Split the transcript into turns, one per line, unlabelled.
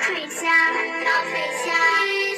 高飞虾，高飞虾。